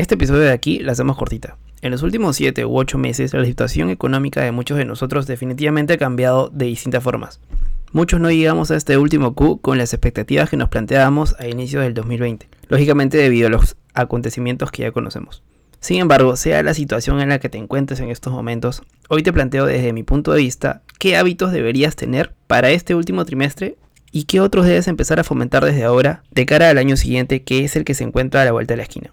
Este episodio de aquí lo hacemos cortita. En los últimos 7 u 8 meses, la situación económica de muchos de nosotros definitivamente ha cambiado de distintas formas. Muchos no llegamos a este último Q con las expectativas que nos planteábamos a inicio del 2020, lógicamente debido a los acontecimientos que ya conocemos. Sin embargo, sea la situación en la que te encuentres en estos momentos, hoy te planteo desde mi punto de vista qué hábitos deberías tener para este último trimestre y qué otros debes empezar a fomentar desde ahora de cara al año siguiente que es el que se encuentra a la vuelta de la esquina.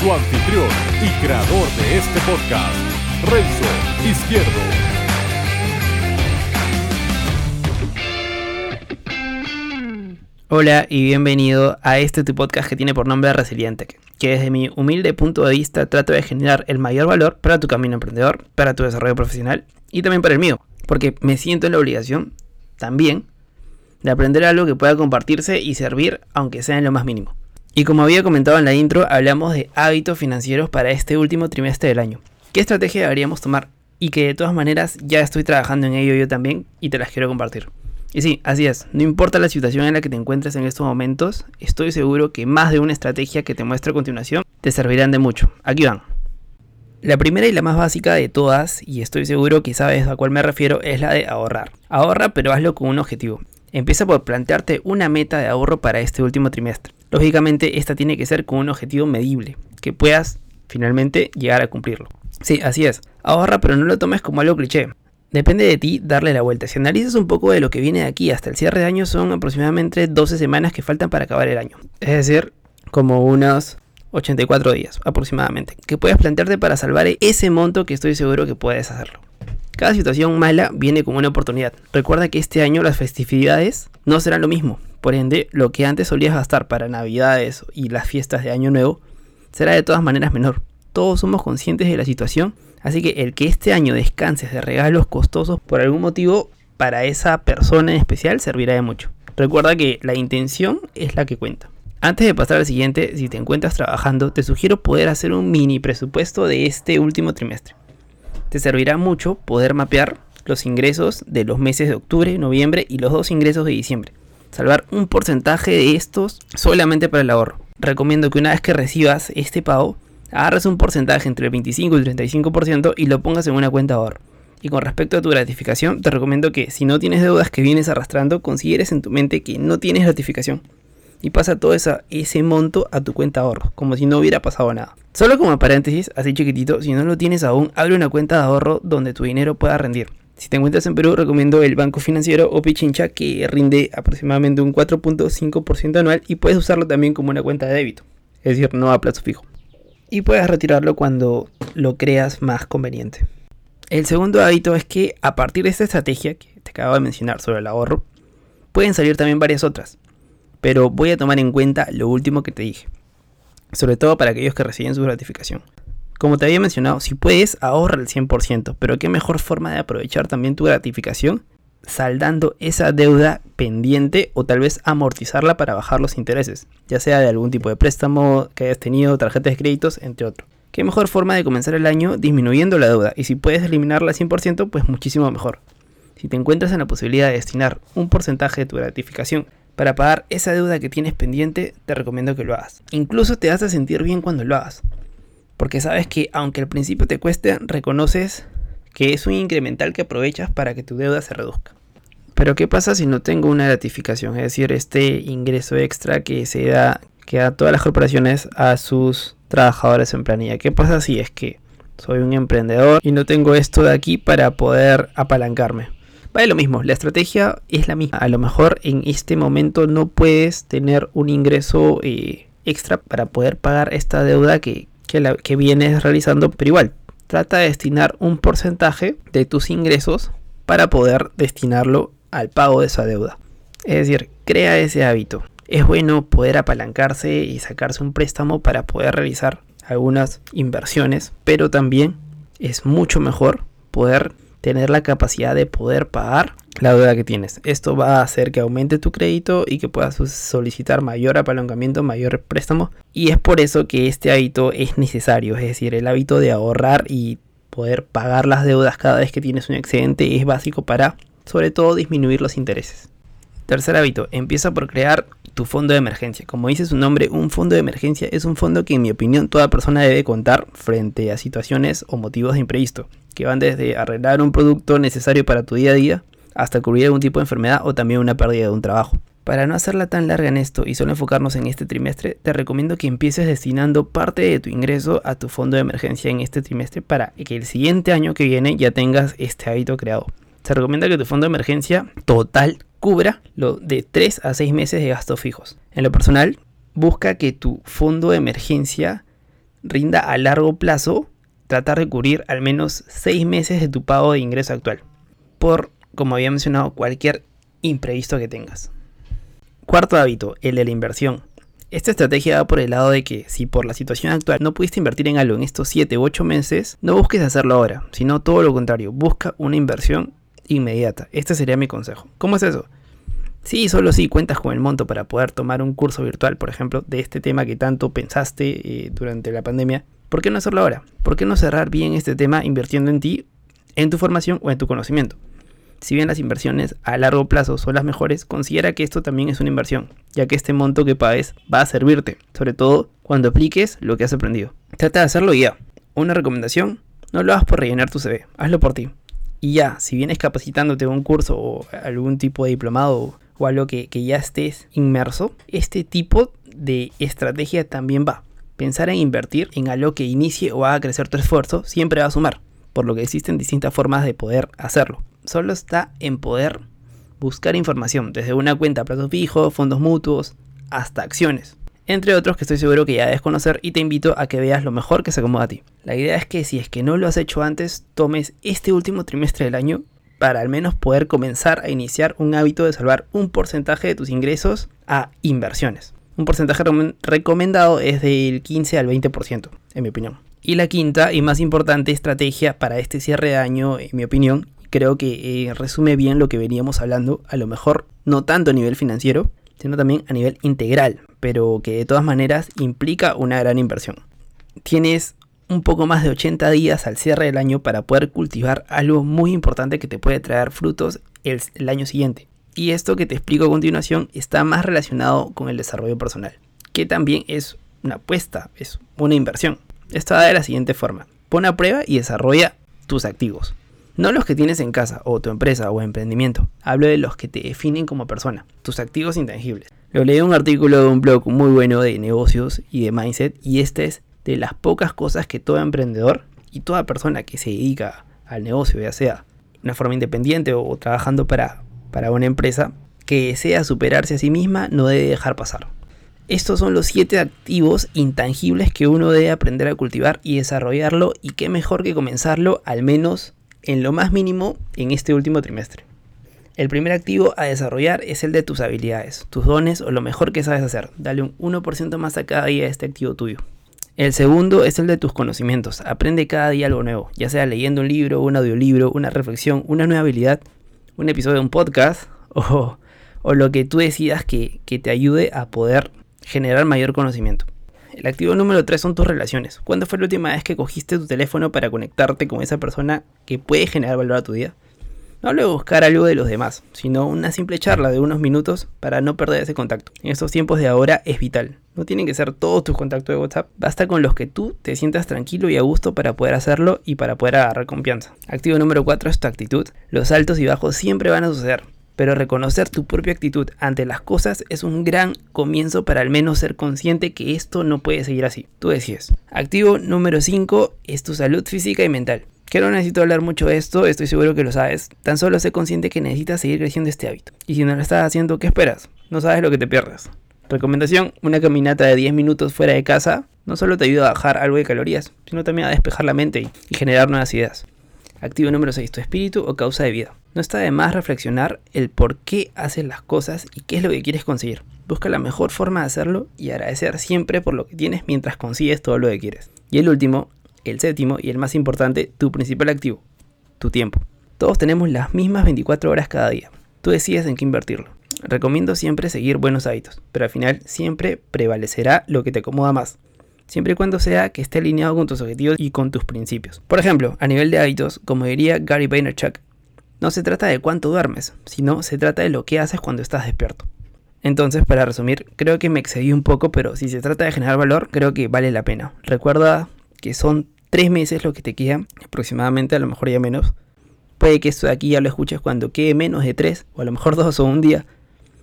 su anfitrión y creador de este podcast, Renzo Izquierdo. Hola y bienvenido a este tu podcast que tiene por nombre Resiliente, que desde mi humilde punto de vista trato de generar el mayor valor para tu camino emprendedor, para tu desarrollo profesional y también para el mío, porque me siento en la obligación también de aprender algo que pueda compartirse y servir aunque sea en lo más mínimo. Y como había comentado en la intro, hablamos de hábitos financieros para este último trimestre del año. ¿Qué estrategia deberíamos tomar? Y que de todas maneras ya estoy trabajando en ello yo también y te las quiero compartir. Y sí, así es. No importa la situación en la que te encuentres en estos momentos, estoy seguro que más de una estrategia que te muestro a continuación te servirán de mucho. Aquí van. La primera y la más básica de todas, y estoy seguro que sabes a cuál me refiero, es la de ahorrar. Ahorra, pero hazlo con un objetivo. Empieza por plantearte una meta de ahorro para este último trimestre. Lógicamente, esta tiene que ser con un objetivo medible, que puedas finalmente llegar a cumplirlo. Sí, así es. Ahorra, pero no lo tomes como algo cliché. Depende de ti darle la vuelta. Si analizas un poco de lo que viene de aquí hasta el cierre de año, son aproximadamente 12 semanas que faltan para acabar el año. Es decir, como unos 84 días aproximadamente. Que puedes plantearte para salvar ese monto que estoy seguro que puedes hacerlo. Cada situación mala viene como una oportunidad. Recuerda que este año las festividades no serán lo mismo. Por ende, lo que antes solías gastar para navidades y las fiestas de año nuevo será de todas maneras menor. Todos somos conscientes de la situación Así que el que este año descanses de regalos costosos por algún motivo para esa persona en especial servirá de mucho. Recuerda que la intención es la que cuenta. Antes de pasar al siguiente, si te encuentras trabajando, te sugiero poder hacer un mini presupuesto de este último trimestre. Te servirá mucho poder mapear los ingresos de los meses de octubre, noviembre y los dos ingresos de diciembre. Salvar un porcentaje de estos solamente para el ahorro. Recomiendo que una vez que recibas este pago, agarres un porcentaje entre el 25 y el 35% y lo pongas en una cuenta de ahorro. Y con respecto a tu gratificación, te recomiendo que si no tienes deudas que vienes arrastrando, consideres en tu mente que no tienes gratificación. Y pasa todo ese monto a tu cuenta de ahorro, como si no hubiera pasado nada. Solo como paréntesis, así chiquitito, si no lo tienes aún, abre una cuenta de ahorro donde tu dinero pueda rendir. Si te encuentras en Perú, recomiendo el Banco Financiero o Pichincha que rinde aproximadamente un 4.5% anual y puedes usarlo también como una cuenta de débito, es decir, no a plazo fijo y puedes retirarlo cuando lo creas más conveniente. El segundo hábito es que a partir de esta estrategia que te acabo de mencionar sobre el ahorro, pueden salir también varias otras, pero voy a tomar en cuenta lo último que te dije, sobre todo para aquellos que reciben su gratificación. Como te había mencionado, si puedes, ahorra el 100%, pero qué mejor forma de aprovechar también tu gratificación saldando esa deuda pendiente o tal vez amortizarla para bajar los intereses, ya sea de algún tipo de préstamo que hayas tenido, tarjetas de créditos, entre otros. ¿Qué mejor forma de comenzar el año disminuyendo la deuda? Y si puedes eliminarla al 100%, pues muchísimo mejor. Si te encuentras en la posibilidad de destinar un porcentaje de tu gratificación para pagar esa deuda que tienes pendiente, te recomiendo que lo hagas. Incluso te vas a sentir bien cuando lo hagas. Porque sabes que aunque al principio te cueste, reconoces que es un incremental que aprovechas para que tu deuda se reduzca. Pero ¿qué pasa si no tengo una gratificación? Es decir, este ingreso extra que se da, que da todas las corporaciones a sus trabajadores en planilla. ¿Qué pasa si es que soy un emprendedor y no tengo esto de aquí para poder apalancarme? Vale lo mismo, la estrategia es la misma. A lo mejor en este momento no puedes tener un ingreso eh, extra para poder pagar esta deuda que, que vienes realizando, pero igual trata de destinar un porcentaje de tus ingresos para poder destinarlo al pago de esa deuda. Es decir, crea ese hábito. Es bueno poder apalancarse y sacarse un préstamo para poder realizar algunas inversiones, pero también es mucho mejor poder tener la capacidad de poder pagar la deuda que tienes. Esto va a hacer que aumente tu crédito y que puedas solicitar mayor apalancamiento, mayor préstamo. Y es por eso que este hábito es necesario. Es decir, el hábito de ahorrar y poder pagar las deudas cada vez que tienes un excedente es básico para, sobre todo, disminuir los intereses. Tercer hábito, empieza por crear tu fondo de emergencia. Como dice su nombre, un fondo de emergencia es un fondo que en mi opinión toda persona debe contar frente a situaciones o motivos de imprevisto, que van desde arreglar un producto necesario para tu día a día hasta cubrir algún tipo de enfermedad o también una pérdida de un trabajo. Para no hacerla tan larga en esto y solo enfocarnos en este trimestre, te recomiendo que empieces destinando parte de tu ingreso a tu fondo de emergencia en este trimestre para que el siguiente año que viene ya tengas este hábito creado. Se recomienda que tu fondo de emergencia total cubra lo de 3 a 6 meses de gastos fijos. En lo personal, busca que tu fondo de emergencia rinda a largo plazo, tratar de cubrir al menos 6 meses de tu pago de ingreso actual, por, como había mencionado, cualquier imprevisto que tengas. Cuarto hábito, el de la inversión. Esta estrategia va por el lado de que si por la situación actual no pudiste invertir en algo en estos 7 u 8 meses, no busques hacerlo ahora, sino todo lo contrario, busca una inversión inmediata. Este sería mi consejo. ¿Cómo es eso? Sí, solo si cuentas con el monto para poder tomar un curso virtual, por ejemplo, de este tema que tanto pensaste eh, durante la pandemia, ¿por qué no hacerlo ahora? ¿Por qué no cerrar bien este tema invirtiendo en ti, en tu formación o en tu conocimiento? Si bien las inversiones a largo plazo son las mejores, considera que esto también es una inversión, ya que este monto que pagues va a servirte, sobre todo cuando apliques lo que has aprendido. Trata de hacerlo ya. Una recomendación, no lo hagas por rellenar tu CV, hazlo por ti. Y ya, si vienes capacitándote en un curso o algún tipo de diplomado o algo que, que ya estés inmerso, este tipo de estrategia también va. Pensar en invertir en algo que inicie o haga crecer tu esfuerzo siempre va a sumar, por lo que existen distintas formas de poder hacerlo. Solo está en poder buscar información, desde una cuenta a plazo fijo, fondos mutuos, hasta acciones entre otros que estoy seguro que ya debes conocer y te invito a que veas lo mejor que se acomoda a ti. La idea es que si es que no lo has hecho antes, tomes este último trimestre del año para al menos poder comenzar a iniciar un hábito de salvar un porcentaje de tus ingresos a inversiones. Un porcentaje recomendado es del 15 al 20%, en mi opinión. Y la quinta y más importante estrategia para este cierre de año, en mi opinión, creo que eh, resume bien lo que veníamos hablando, a lo mejor no tanto a nivel financiero, sino también a nivel integral, pero que de todas maneras implica una gran inversión. Tienes un poco más de 80 días al cierre del año para poder cultivar algo muy importante que te puede traer frutos el, año siguiente. Y esto que te explico a continuación está más relacionado con el desarrollo personal, que también es una apuesta, es una inversión. Esto va de la siguiente forma. Pon a prueba y desarrolla tus activos. No los que tienes en casa o tu empresa o emprendimiento. Hablo de los que te definen como persona, tus activos intangibles. Lo leí en un artículo de un blog muy bueno de negocios y de mindset y este es de las pocas cosas que todo emprendedor y toda persona que se dedica al negocio, ya sea de una forma independiente o trabajando para, para una empresa, que desea superarse a sí misma no debe dejar pasar. Estos son los 7 activos intangibles que uno debe aprender a cultivar y desarrollarlo y qué mejor que comenzarlo al menos en lo más mínimo en este último trimestre. El primer activo a desarrollar es el de tus habilidades, tus dones o lo mejor que sabes hacer. Dale un 1% más a cada día a este activo tuyo. El segundo es el de tus conocimientos. Aprende cada día algo nuevo, ya sea leyendo un libro, un audiolibro, una reflexión, una nueva habilidad, un episodio de un podcast o, lo que tú decidas que, que te ayude a poder generar mayor conocimiento. El activo número 3 son tus relaciones. ¿Cuándo fue la última vez que cogiste tu teléfono para conectarte con esa persona que puede generar valor a tu día? No hablo de buscar algo de los demás, sino una simple charla de unos minutos para no perder ese contacto. En estos tiempos de ahora es vital. No tienen que ser todos tus contactos de WhatsApp, basta con los que tú te sientas tranquilo y a gusto para poder hacerlo y para poder agarrar confianza. Activo número 4 es tu actitud. Los altos y bajos siempre van a suceder, pero reconocer tu propia actitud ante las cosas es un gran comienzo para al menos ser consciente que esto no puede seguir así. Tú decides. Activo número 5 es tu salud física y mental. Que no necesito hablar mucho de esto, estoy seguro que lo sabes. Tan solo sé consciente que necesitas seguir creciendo este hábito. Y si no lo estás haciendo, ¿qué esperas? No sabes lo que te pierdes. Recomendación, una caminata de 10 minutos fuera de casa no solo te ayuda a bajar algo de calorías, sino también a despejar la mente y generar nuevas ideas. Activo número 6, tu espíritu o causa de vida. No está de más reflexionar el por qué haces las cosas y qué es lo que quieres conseguir. Busca la mejor forma de hacerlo y agradecer siempre por lo que tienes mientras consigues todo lo que quieres. Y el último, el séptimo y el más importante, tu principal activo, tu tiempo. Todos tenemos las mismas 24 horas cada día. Tú decides en qué invertirlo. Recomiendo siempre seguir buenos hábitos, pero al final siempre prevalecerá lo que te acomoda más siempre y cuando sea que esté alineado con tus objetivos y con tus principios. Por ejemplo, a nivel de hábitos, como diría Gary Vaynerchuk, no se trata de cuánto duermes, sino se trata de lo que haces cuando estás despierto. Entonces, para resumir, creo que me excedí un poco, pero si se trata de generar valor, creo que vale la pena. Recuerda que son tres meses lo que te queda, aproximadamente, a lo mejor ya menos. Puede que esto de aquí ya lo escuches cuando quede menos de tres, o a lo mejor dos o un día,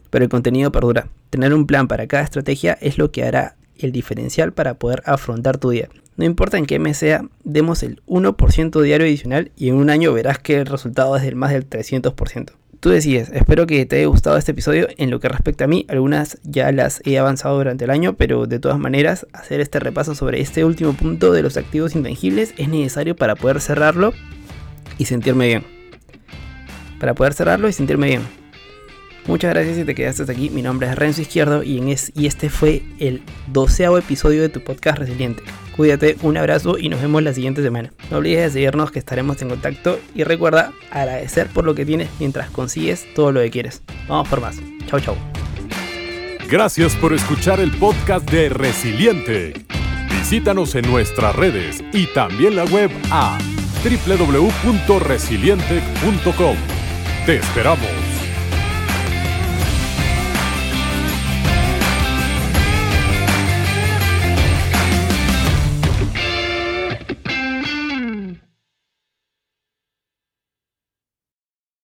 pero el contenido perdura. Tener un plan para cada estrategia es lo que hará el diferencial para poder afrontar tu día. No importa en qué mes sea, demos el 1% diario adicional y en un año verás que el resultado es del más del 300%. Tú decides, espero que te haya gustado este episodio. En lo que respecta a mí, algunas ya las he avanzado durante el año, pero de todas maneras, hacer este repaso sobre este último punto de los activos intangibles es necesario para poder cerrarlo y sentirme bien. Para poder cerrarlo y sentirme bien. Muchas gracias si te quedaste hasta aquí. Mi nombre es Renzo Izquierdo y, en es, y este fue el doceavo episodio de tu podcast Resiliente. Cuídate, un abrazo y nos vemos la siguiente semana. No olvides de seguirnos que estaremos en contacto y recuerda agradecer por lo que tienes mientras consigues todo lo que quieres. Vamos por más. Chau chau. Gracias por escuchar el podcast de Resiliente. Visítanos en nuestras redes y también la web a www.resiliente.com. Te esperamos.